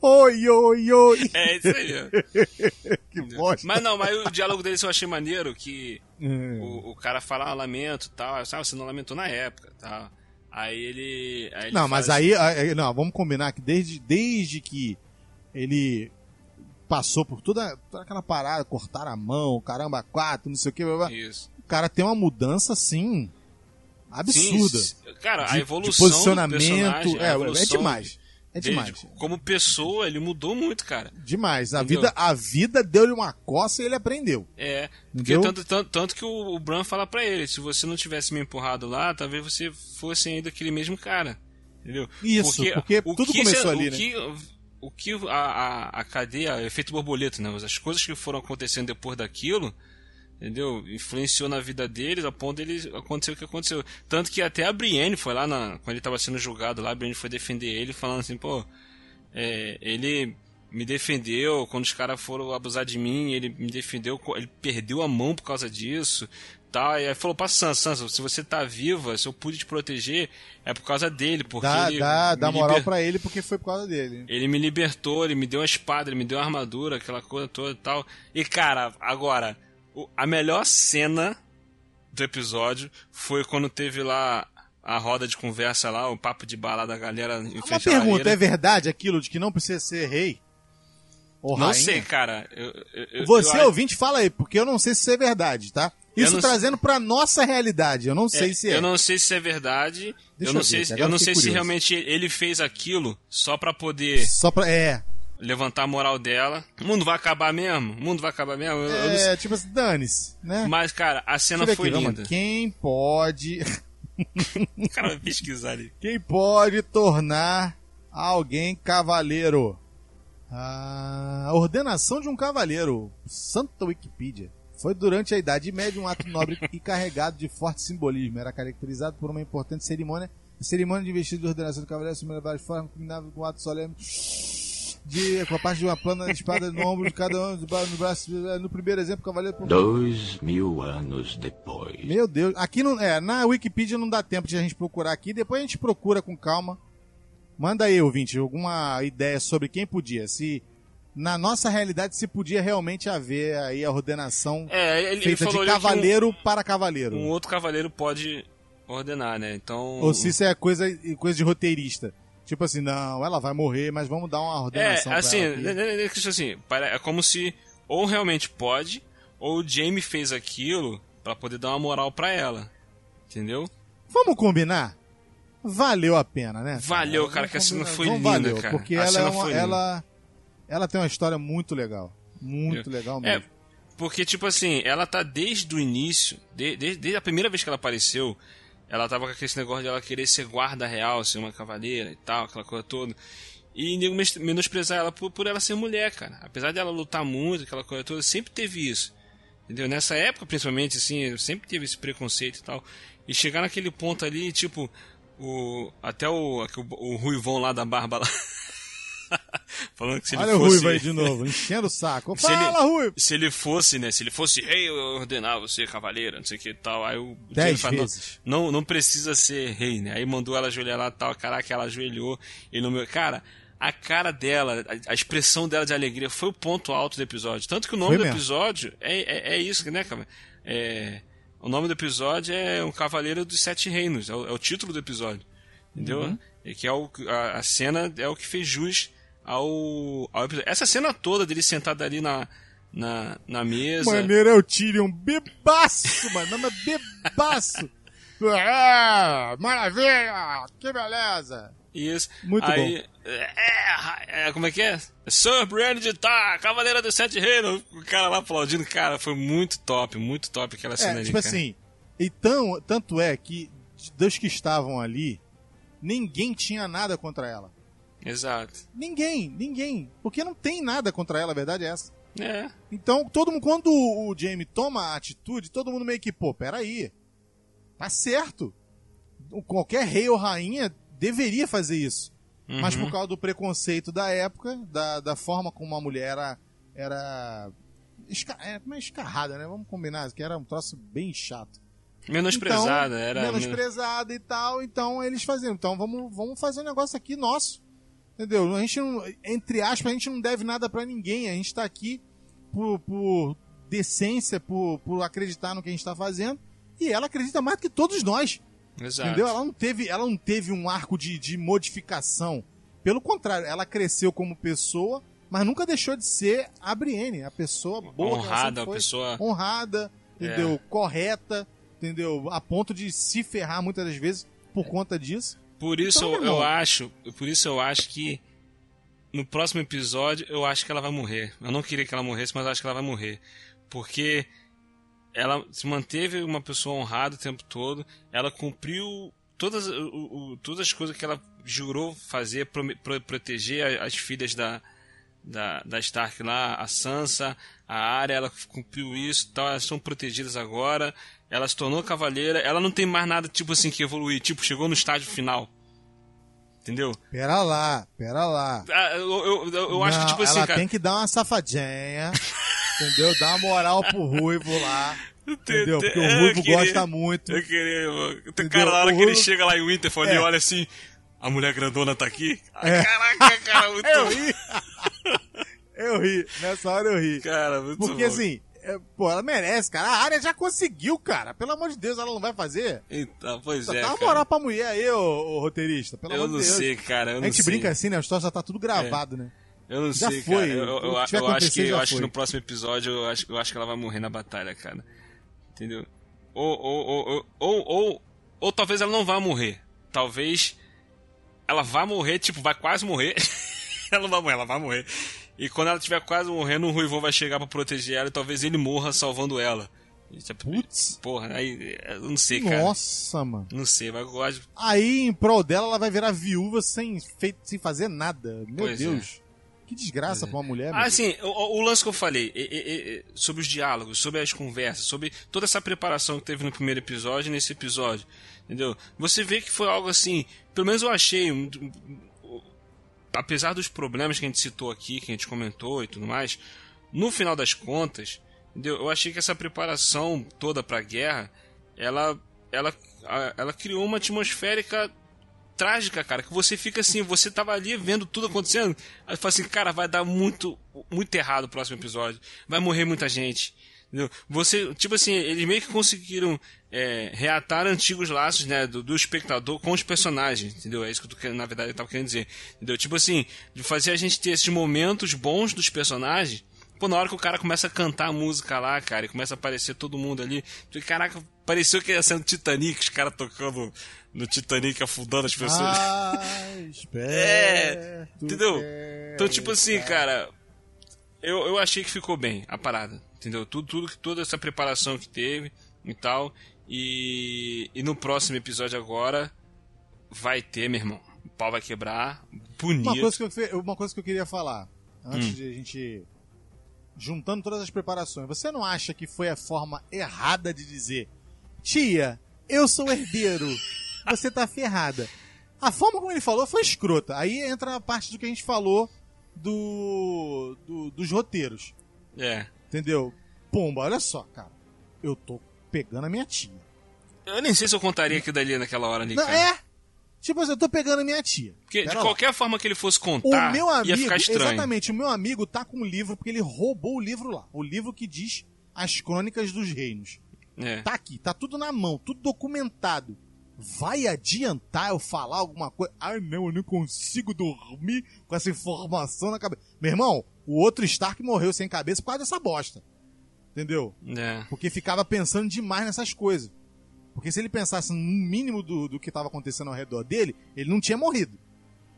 oi, oi, oi. É isso aí. *laughs* Que bosta. Mas não, mas o diálogo deles eu achei maneiro, que É. o, o cara fala ah, lamento e tal, sabe, você não lamentou na época, tal. Aí ele. Aí ele Não, mas fala aí, aí- não, vamos combinar que desde, desde que ele passou por toda, toda aquela parada, cortar a mão, caramba, quatro, não sei o que, assim, Isso. o cara tem uma mudança assim absurda. Sim, cara, de, a de evolução. do posicionamento, é, é demais. É demais. Como pessoa, ele mudou muito, cara. Demais. A Entendeu? vida, a vida deu-lhe uma coça e ele aprendeu. É, porque tanto, tanto, tanto que o, o Bran fala pra ele, se você não tivesse me empurrado lá, talvez você fosse ainda aquele mesmo cara. Entendeu? Isso, porque tudo que começou ali, o né? que o que a, a, a cadeia, efeito borboleta, né? As coisas que foram acontecendo depois daquilo, entendeu? Influenciou na vida deles, a ponto dele acontecer o que aconteceu. Tanto que até a Brienne foi lá, na, quando ele estava sendo julgado lá, a Brienne foi defender ele, falando assim, pô, é, ele me defendeu quando os caras foram abusar de mim, ele me defendeu, ele perdeu a mão por causa disso, tal. E aí falou pra Sansa, Sansa, se você tá viva, se eu pude te proteger, é por causa dele, porque dá, ele dá, dá moral liber- pra ele porque foi por causa dele. ele me libertou, ele me deu uma espada, ele me deu uma armadura, aquela coisa toda e tal. E cara, agora, a melhor cena do episódio foi quando teve lá a roda de conversa lá, o papo de bala da galera em Uma pergunta, é verdade aquilo de que não precisa ser rei? Ou Não rainha? sei, cara. Eu, eu- Você, eu- ouvinte, fala aí, porque eu não sei se isso é verdade, tá? Isso trazendo pra nossa realidade, eu não sei É, se é. Eu não sei se é verdade. Deixa eu não ver sei, se- eu não sei se curioso. realmente ele fez aquilo só pra poder Só pra. É. levantar a moral dela. O mundo vai acabar mesmo? O mundo vai acabar mesmo? Eu- eu não. É, tipo assim, dane-se, né? Mas, cara, a cena foi aqui, linda. lá. Quem pode. *laughs* O cara vai pesquisar ali. *laughs* Quem pode tornar alguém cavaleiro? A ordenação de um cavaleiro. Santa Wikipedia. Foi durante a Idade Média um ato nobre *laughs* e carregado de forte simbolismo. Era caracterizado por uma importante cerimônia. A cerimônia de investido de ordenação do cavaleiro assumiu várias formas, combinava com um ato solene de, com a parte de uma plana de espada no ombro de cada um, no braço. No primeiro exemplo, cavaleiro. Dois mil anos depois. Meu Deus, aqui não. É, na Wikipedia não dá tempo de a gente procurar aqui, depois a gente procura com calma. Manda aí, ouvinte, alguma ideia sobre quem podia. Se na nossa realidade se podia realmente haver aí a ordenação É, ele, ele feita falou de cavaleiro para cavaleiro. um, um outro cavaleiro pode ordenar, né? Então. Ou se isso é coisa, coisa de roteirista. Tipo assim, não, ela vai morrer, mas vamos dar uma É, ordenação pra assim, que, assim, é como se ou realmente pode, ou o Jamie fez aquilo pra poder dar uma moral pra ela. Entendeu? Vamos combinar? Valeu a pena, né? Valeu, Vamos cara, que a cena foi Vamos, linda, valeu, cara. Porque ela, é uma, ela, ela tem uma história muito legal. Muito legal É, mesmo. porque, tipo assim, ela tá desde o início, de- de- desde a primeira vez que ela apareceu, ela tava com aquele negócio de ela querer ser guarda real, ser uma cavaleira e tal, aquela coisa toda. E nego menosprezar ela por, por ela ser mulher, cara. Apesar dela lutar muito, aquela coisa toda, sempre teve isso. Entendeu? Nessa época, principalmente, assim, sempre teve esse preconceito e tal. E chegar naquele ponto ali, tipo, o, até o, o, o Ruivão lá da barba lá. *laughs* *laughs* Falando que se Olha ele o fosse... Ruivo aí de novo, enchendo o saco. Se ele- Fala, Ruivo! Se ele fosse, né? Se ele fosse rei, eu ia ordenar você cavaleiro, não sei o que tal. Aí o Dez fala, não- vezes. Não, não precisa ser rei, né? Aí mandou ela ajoelhar lá tal. Caraca, ela ajoelhou. E no meu. Cara, a cara dela, a, expressão dela de alegria foi o ponto alto do episódio. Tanto que o nome Foi do mesmo. episódio é, é, é isso, né, cara? É, o nome do episódio é Um Cavaleiro dos Sete Reinos. É o, é o título do episódio. Entendeu? Uhum. E que é o, a, a cena é o que fez jus ao, ao episódio. Essa cena toda dele sentado ali na, na, na mesa. Maneiro é o Tyrion, bebaço, *laughs* mano, mas bebaço. Ah, maravilha, que beleza. Isso. Muito Aí, É, é, como é que é? Sir de Tar, Cavaleira dos Sete Reinos. O cara lá aplaudindo, cara, foi muito top, muito top aquela cena É, ali, tipo assim, então, tanto é que dos que estavam ali, ninguém tinha nada contra ela. Exato. Ninguém, ninguém. Porque não tem nada contra ela, a verdade é essa. É, Então, todo mundo, quando o Jamie toma a atitude, todo mundo meio que, pô, peraí. Tá certo. Qualquer rei ou rainha deveria fazer isso. Mas Uhum. por causa do preconceito da época, da, da forma como a mulher era. era esca, é, é escarrada, né? Vamos combinar, que era um troço bem chato. menosprezada, Então, era... Menosprezada e tal, então eles faziam. Então vamos, vamos fazer um negócio aqui nosso. Entendeu? A gente não, entre aspas, a gente não deve nada pra ninguém. A gente tá aqui por, por decência, por, por acreditar no que a gente tá fazendo. E ela acredita mais do que todos nós. Exato. Entendeu? Ela não teve, ela não teve um arco de, de modificação. Pelo contrário, ela cresceu como pessoa, mas nunca deixou de ser a Brienne, a pessoa boa. Honrada, a pessoa... honrada, entendeu? Correta, entendeu? A ponto de se ferrar muitas das vezes por conta disso. Por isso Então, eu, eu acho, por isso eu acho que no próximo episódio eu acho que ela vai morrer. Eu não queria que ela morresse, mas acho que ela vai morrer, porque ela se manteve uma pessoa honrada o tempo todo, ela cumpriu todas, o, o, todas as coisas que ela jurou fazer, pro, pro, proteger as filhas da, da, da Stark lá, a Sansa, a Arya, ela cumpriu isso, tal, elas estão protegidas agora, ela se tornou cavaleira, ela não tem mais nada tipo assim que evoluir, tipo, chegou no estágio final. Entendeu? Pera lá, pera lá. Ah, eu, eu, eu, eu acho Não, que, tipo assim, ela cara. tem que dar uma safadinha, entendeu? Dar uma moral pro Ruivo lá, *laughs* entendeu? Porque o Ruivo queria- gosta muito. Eu queria, mano. Entendeu? cara na hora que ele chega lá em Winterfell É. e olha assim, a mulher grandona tá aqui. Ai, É. Caraca, cara, *laughs* muito Eu ri. *laughs* eu ri, nessa hora eu ri. Cara, muito Porque bom. assim, é, pô, ela merece, cara. A área já conseguiu, cara. Pelo amor de Deus, ela não vai fazer. Então, pois Só é, dá uma moral pra mulher aí, ô, ô roteirista. Pelo Eu amor não de Deus. sei, cara, eu a não gente sei. brinca assim, né? A história já tá tudo gravado, né? Eu não Já sei, foi. cara. Eu, eu, eu, acho que, eu acho que no próximo episódio eu acho, eu acho que ela vai morrer na batalha, cara. Entendeu? Ou, ou, ou, ou, ou, ou, ou talvez ela não vá morrer. Talvez ela vá morrer, tipo, vai quase morrer. *laughs* ela não vai morrer, ela vai morrer. E quando ela estiver quase morrendo, o Ruivô vai chegar pra proteger ela e talvez ele morra salvando ela. É- Putz. Porra, aí eu não sei, cara. Nossa, mano. Não sei, mas eu gosto. Aí, em prol dela, ela vai virar viúva sem, fei- sem fazer nada. Meu Pois é. Deus. Que desgraça pra uma mulher, Ah, assim, o, o lance que eu falei, sobre os diálogos, sobre as conversas, sobre toda essa preparação que teve no primeiro episódio e nesse episódio, entendeu? Você vê que foi algo assim, pelo menos eu achei, um- um- apesar dos problemas que a gente citou aqui, que a gente comentou e tudo mais, no final das contas? Eu achei que essa preparação toda pra guerra, ela, ela, a- ela criou uma atmosférica trágica, cara, que você fica assim, você tava ali vendo tudo acontecendo, aí fala assim, cara, vai dar muito, muito errado o próximo episódio, vai morrer muita gente, entendeu? Você, tipo assim, eles meio que conseguiram é, reatar antigos laços, né, do, do espectador com os personagens, entendeu? É isso que eu tô, na verdade eu tava querendo dizer, entendeu? Tipo assim, de fazer a gente ter esses momentos bons dos personagens, Pô, na hora que o cara começa a cantar a música lá, cara, e começa a aparecer todo mundo ali. Caraca, pareceu que ia ser no Titanic, os caras tocando no Titanic, afundando as pessoas. Mais *laughs* É, entendeu? Então, tipo assim, cara, eu, eu achei que ficou bem a parada, entendeu? Tudo, tudo, toda essa preparação que teve e tal. E, e no próximo episódio agora vai ter, meu irmão. O pau vai quebrar, bonito. Uma coisa, que eu, uma coisa que eu queria falar, antes Hum. de a gente. Juntando todas as preparações, você não acha que foi a forma errada de dizer, tia, eu sou herdeiro, você tá ferrada? A forma como ele falou foi escrota. Aí entra a parte do que a gente falou do, do- dos roteiros. É. Entendeu? Pomba, olha só, cara. Eu tô pegando a minha tia. Eu nem sei se eu contaria aquilo dali naquela hora ali, Não, é! Tipo assim, eu tô pegando a minha tia. Porque de Pera lá. qualquer forma que ele fosse O contar, meu amigo, ia ficar estranho. exatamente, o meu amigo tá com o livro porque ele roubou o livro lá. O livro que diz as crônicas dos reinos. É. Tá aqui, tá tudo na mão, tudo documentado. Vai adiantar eu falar alguma coisa? Ai não, eu não consigo dormir com essa informação na cabeça. Meu irmão, o outro Stark morreu sem cabeça por causa dessa bosta. Entendeu? É. Porque ficava pensando demais nessas coisas. Porque se ele pensasse no mínimo do, do que estava acontecendo ao redor dele, ele não tinha morrido.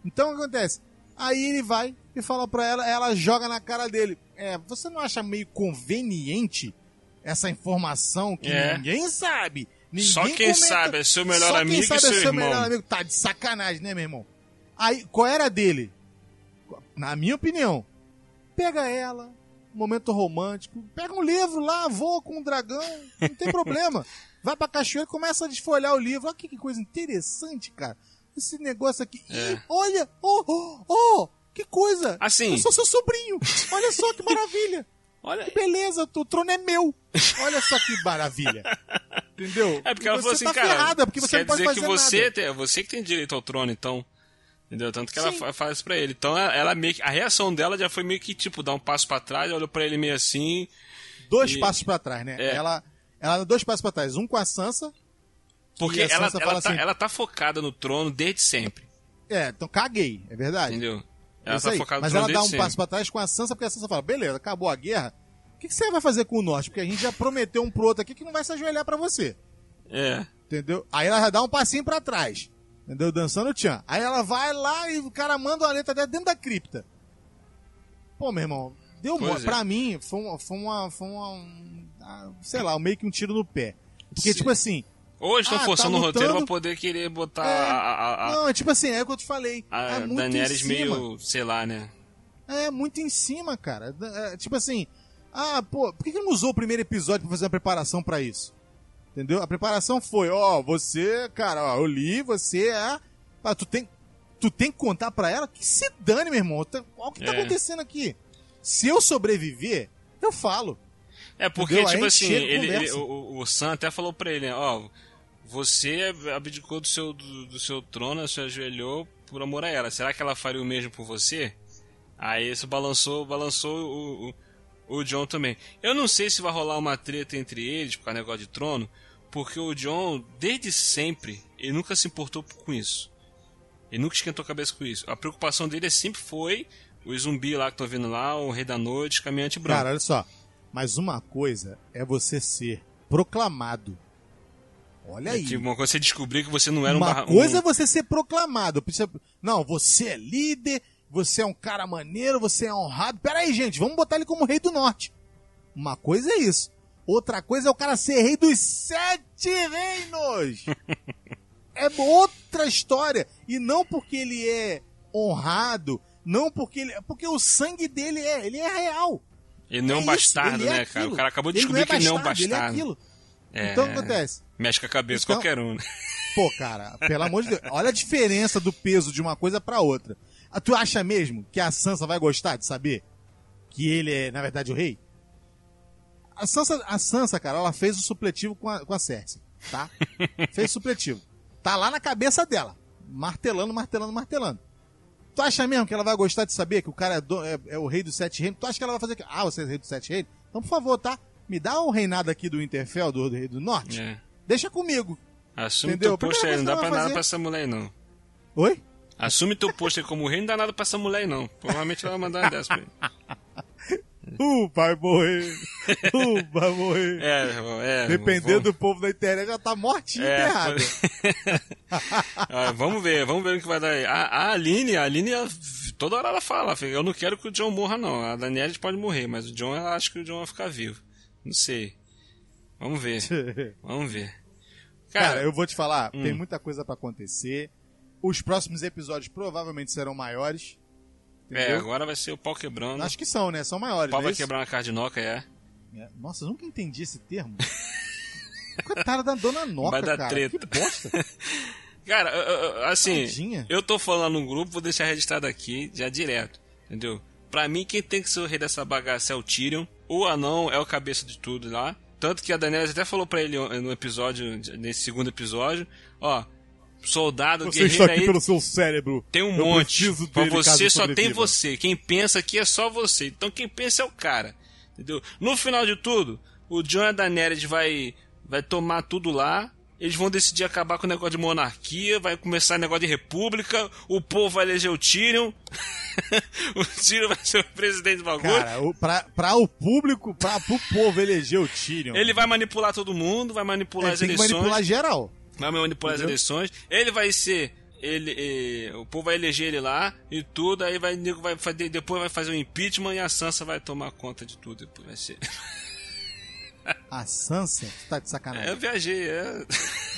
Então o que acontece? Aí ele vai e fala pra ela, ela joga na cara dele. É, você não acha meio conveniente essa informação que É. ninguém sabe? Ninguém Só quem comenta- sabe é seu melhor Só amigo quem e sabe seu é seu irmão. melhor amigo. Tá de sacanagem, né, meu irmão? Aí, qual era dele? Na minha opinião, pega ela, momento romântico, pega um livro lá, voa com um dragão, não tem problema. *laughs* Vai pra cachoeira e começa a desfolhar o livro. Olha que, que coisa interessante, cara. Esse negócio aqui. É. Ih, olha, oh, oh, oh, que coisa. Assim. Eu sou seu sobrinho. Olha só que maravilha. *laughs* Olha, Que beleza, o trono é meu. Olha só que maravilha. *laughs* Entendeu? É porque ela você falou assim, tá cara. ferrada, porque você quer não pode dizer que você, nada. tem- é você que tem direito ao trono, então. Entendeu? Tanto que ela Sim. fa- faz isso pra ele. Então ela, ela meio que, a reação dela já foi meio que tipo dar um passo pra trás, olhou pra ele meio assim. Dois E- passos pra trás, né? É. Ela, ela dá dois passos pra trás. Um com a Sansa. Porque a ela, Sansa ela, fala tá, assim- ela tá focada no trono desde sempre. É, então caguei, é verdade. Entendeu? Ela isso tá aí. focada Mas ela dá um passo pra trás com a Sansa, porque a Sansa fala: beleza, acabou a guerra. O que, que você vai fazer com o norte? Porque a gente já prometeu um pro outro aqui que não vai se ajoelhar pra você. É. Entendeu? Aí ela já dá um passinho pra trás. Entendeu? Dançando o tchan. Aí ela vai lá e o cara manda uma letra dela dentro da cripta. Pô, meu irmão, deu uma. é. Pra mim, foi uma. Foi uma, foi uma um, ah, sei lá, meio que um tiro no pé. Porque, Sim. tipo assim, Ou estão Ah, tá forçando o roteiro pra poder querer botar É. a, a, a, Não, é tipo assim, é o que eu te falei. a é Daenerys meio, sei lá, né? É muito em cima, cara. É, tipo assim, ah, pô, por que que não usou o primeiro episódio pra fazer uma preparação pra isso? Entendeu? A preparação foi, ó, você, cara, ó, eu li, você é. Ah, tu tem, tu tem que contar pra ela que se dane, meu irmão. Tá- Olha o que tá É. acontecendo aqui. Se eu sobreviver, eu falo. É porque, Entendeu? Tipo a assim, ele, ele- o, o- o Sam até falou pra ele, né? Ó, você abdicou do seu, do, do seu trono, se ajoelhou por amor a ela. Será que ela faria o mesmo por você? Aí isso balançou, balançou o, o, o John também. Eu não sei se vai rolar uma treta entre eles por causa negócio de trono, porque o John, desde sempre, ele nunca se importou com isso. Ele nunca esquentou a cabeça com isso. A preocupação dele sempre foi os zumbis lá que estão vindo lá, o Rei da Noite, Caminhante Branco. Cara, olha só. Mas uma coisa é você ser proclamado. Olha É aí. tipo, uma coisa é você descobrir que você não era um Uma barra- coisa é você ser proclamado. Não, você é líder, você é um cara maneiro, você é honrado. Pera aí, gente, vamos botar ele como rei do norte. Uma coisa é isso. Outra coisa é o cara ser rei dos sete reinos. *laughs* é outra história. E não porque ele é honrado, não porque ele. Porque o sangue dele é. Ele é real. Ele não é um É bastardo, isso, ele é né, cara? aquilo. O cara acabou de Ele não descobrir é que ele não é um bastardo, ele é bastardo. aquilo. É, Então o que acontece? Mexe com a cabeça Então- qualquer um. né? Pô, cara, pelo amor de Deus. Olha a diferença do peso de uma coisa pra outra. Ah, Tu acha mesmo que a Sansa vai gostar de saber que ele é, na verdade, o rei? A Sansa, a Sansa cara, ela fez o supletivo com a, com a Cersei, tá? *laughs* fez o supletivo. Tá lá na cabeça dela. Martelando, martelando, martelando. Tu acha mesmo que ela vai gostar de saber que o cara é, do- é- é o rei dos sete reinos? Tu acha que ela vai fazer... Ah, você é rei dos sete reinos? Então, por favor, tá? Me dá o reinado aqui do Winterfell, do rei do norte. É. Deixa comigo. Assume Entendeu? teu posto aí, não dá pra nada vai pra essa mulher não. Oi? Assume teu posto aí como rei, não dá nada pra essa mulher não. Provavelmente ela vai mandar uma dessa pra ele. *laughs* Uh, vai morrer. Uh, vai morrer. É, irmão, é. Dependendo vamos, do povo da internet, já tá mortinho É, enterrado. Ah, *laughs* vamos ver, vamos ver o que vai dar aí. A, a Aline, a Aline, ela- toda hora ela fala, eu não quero que o John morra, não. A Daniela pode morrer, mas o John, ela acha que o John vai ficar vivo. Não sei. Vamos ver, *laughs* vamos ver. Cara, Cara, eu vou te falar, Hum. tem muita coisa pra acontecer. Os próximos episódios provavelmente serão maiores. é, Entendeu? agora vai ser o pau quebrando. Acho que são, né? São maiores. O pau é vai isso? quebrar na cardinoca, é. É. Nossa, eu nunca entendi esse termo. *laughs* Coitada da dona Noca, Vai dar cara. treta. Que bosta. *laughs* Cara, assim, Tadinha. eu tô falando no grupo, vou deixar registrado aqui, já direto, entendeu? Pra mim, quem tem que ser o rei dessa bagaça é o Tyrion. O anão é o cabeça de tudo lá. Tanto que a Daenerys até falou pra ele no episódio, nesse segundo episódio, ó, soldado, Você guerreiro está aqui aí, pelo seu cérebro. tem um Eu monte. Pra você só tem você. Quem pensa aqui é só você. Então quem pensa é o cara. Entendeu? No final de tudo, o John e a Daenerys vai, vai tomar tudo lá. Eles vão decidir acabar com o negócio de monarquia, vai começar negócio de república, o povo vai eleger o Tyrion, *laughs* o Tyrion vai ser o presidente do bagulho, Cara, o, pra, pra o público, pra, pro povo eleger o Tyrion. ele vai manipular todo mundo, vai manipular ele as eleições. manipular geral. vai manipular as Entendeu? eleições. Ele vai ser. Ele, eh, o povo vai eleger ele lá e tudo, aí vai, vai fazer, depois vai fazer o impeachment e a Sansa vai tomar conta de tudo. Depois vai ser. *laughs* *laughs* A Sansa, tu tá de sacanagem. Eu viajei, é.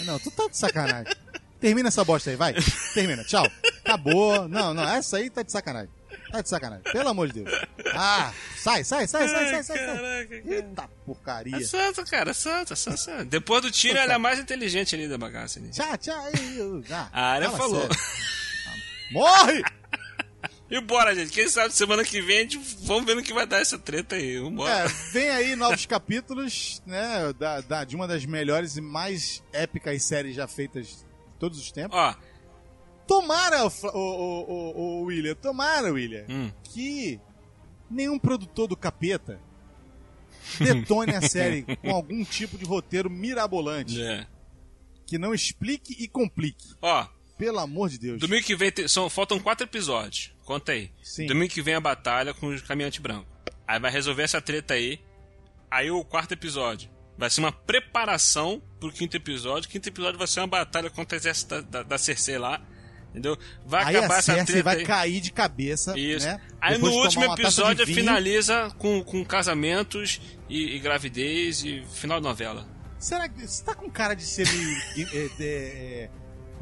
Não, tu tá de sacanagem. Termina essa bosta aí, vai. Termina, tchau. Acabou. Não, não, essa aí tá de sacanagem. Tá de sacanagem. Pelo amor de Deus. Ah, sai, sai, sai, sai, sai, sai. sai. Caraca, cara. Eita porcaria. É Sansa, cara, é Sansa, Sansa. Depois do tiro, ela é mais inteligente ali da bagaça. Ali. Tchau, tchau. eu- ah, A área falou. sério. Morre! E bora, gente. Quem sabe semana que vem a gente vamos ver no que vai dar essa treta aí. Vambora. É, vem aí novos capítulos, né, da, da- de uma das melhores e mais épicas séries já feitas de todos os tempos. Ó, Tomara, o, o, o, o, William, tomara, William, hum, que nenhum produtor do capeta detone a *laughs* série com algum tipo de roteiro mirabolante é. que não explique e complique. Ó, Pelo amor de Deus. domingo que vem tem- são, faltam quatro episódios. Conta aí. Sim. Domingo que vem a batalha com os caminhantes brancos. Aí vai resolver essa treta aí. Aí o quarto episódio vai ser uma preparação pro quinto episódio. O quinto episódio vai ser uma batalha contra o exército da, da, da Cersei lá. Entendeu? Vai Aí acabar a essa Cersei treta vai aí. cair de cabeça, Isso. né? Aí Depois no de último de episódio finaliza com, com casamentos e, e gravidez e final de novela. Será que. Você tá com cara de ser. meio- é, de- é,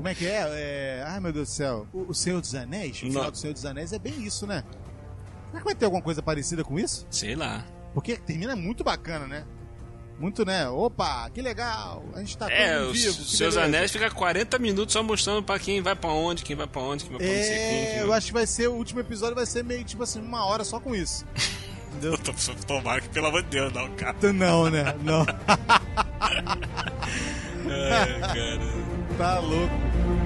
como é que é? é? Ai meu Deus do céu. O, o Senhor dos Anéis? O final do Senhor dos Anéis é bem isso, né? Será que vai ter alguma coisa parecida com isso? Sei lá. Porque termina muito bacana, né? Muito, né? Opa, que legal! A gente tá É, todo os vivo. que seus beleza. anéis fica 40 minutos só mostrando pra quem vai pra onde, quem vai pra onde, quem vai pra quem. É, quem eu acho que vai ser, o último episódio vai ser meio tipo assim, uma hora só com isso. *laughs* Entendeu? Tomara que, pelo amor de Deus, não, cara. Não, né? Não. *laughs* Ai, cara. Tá louco.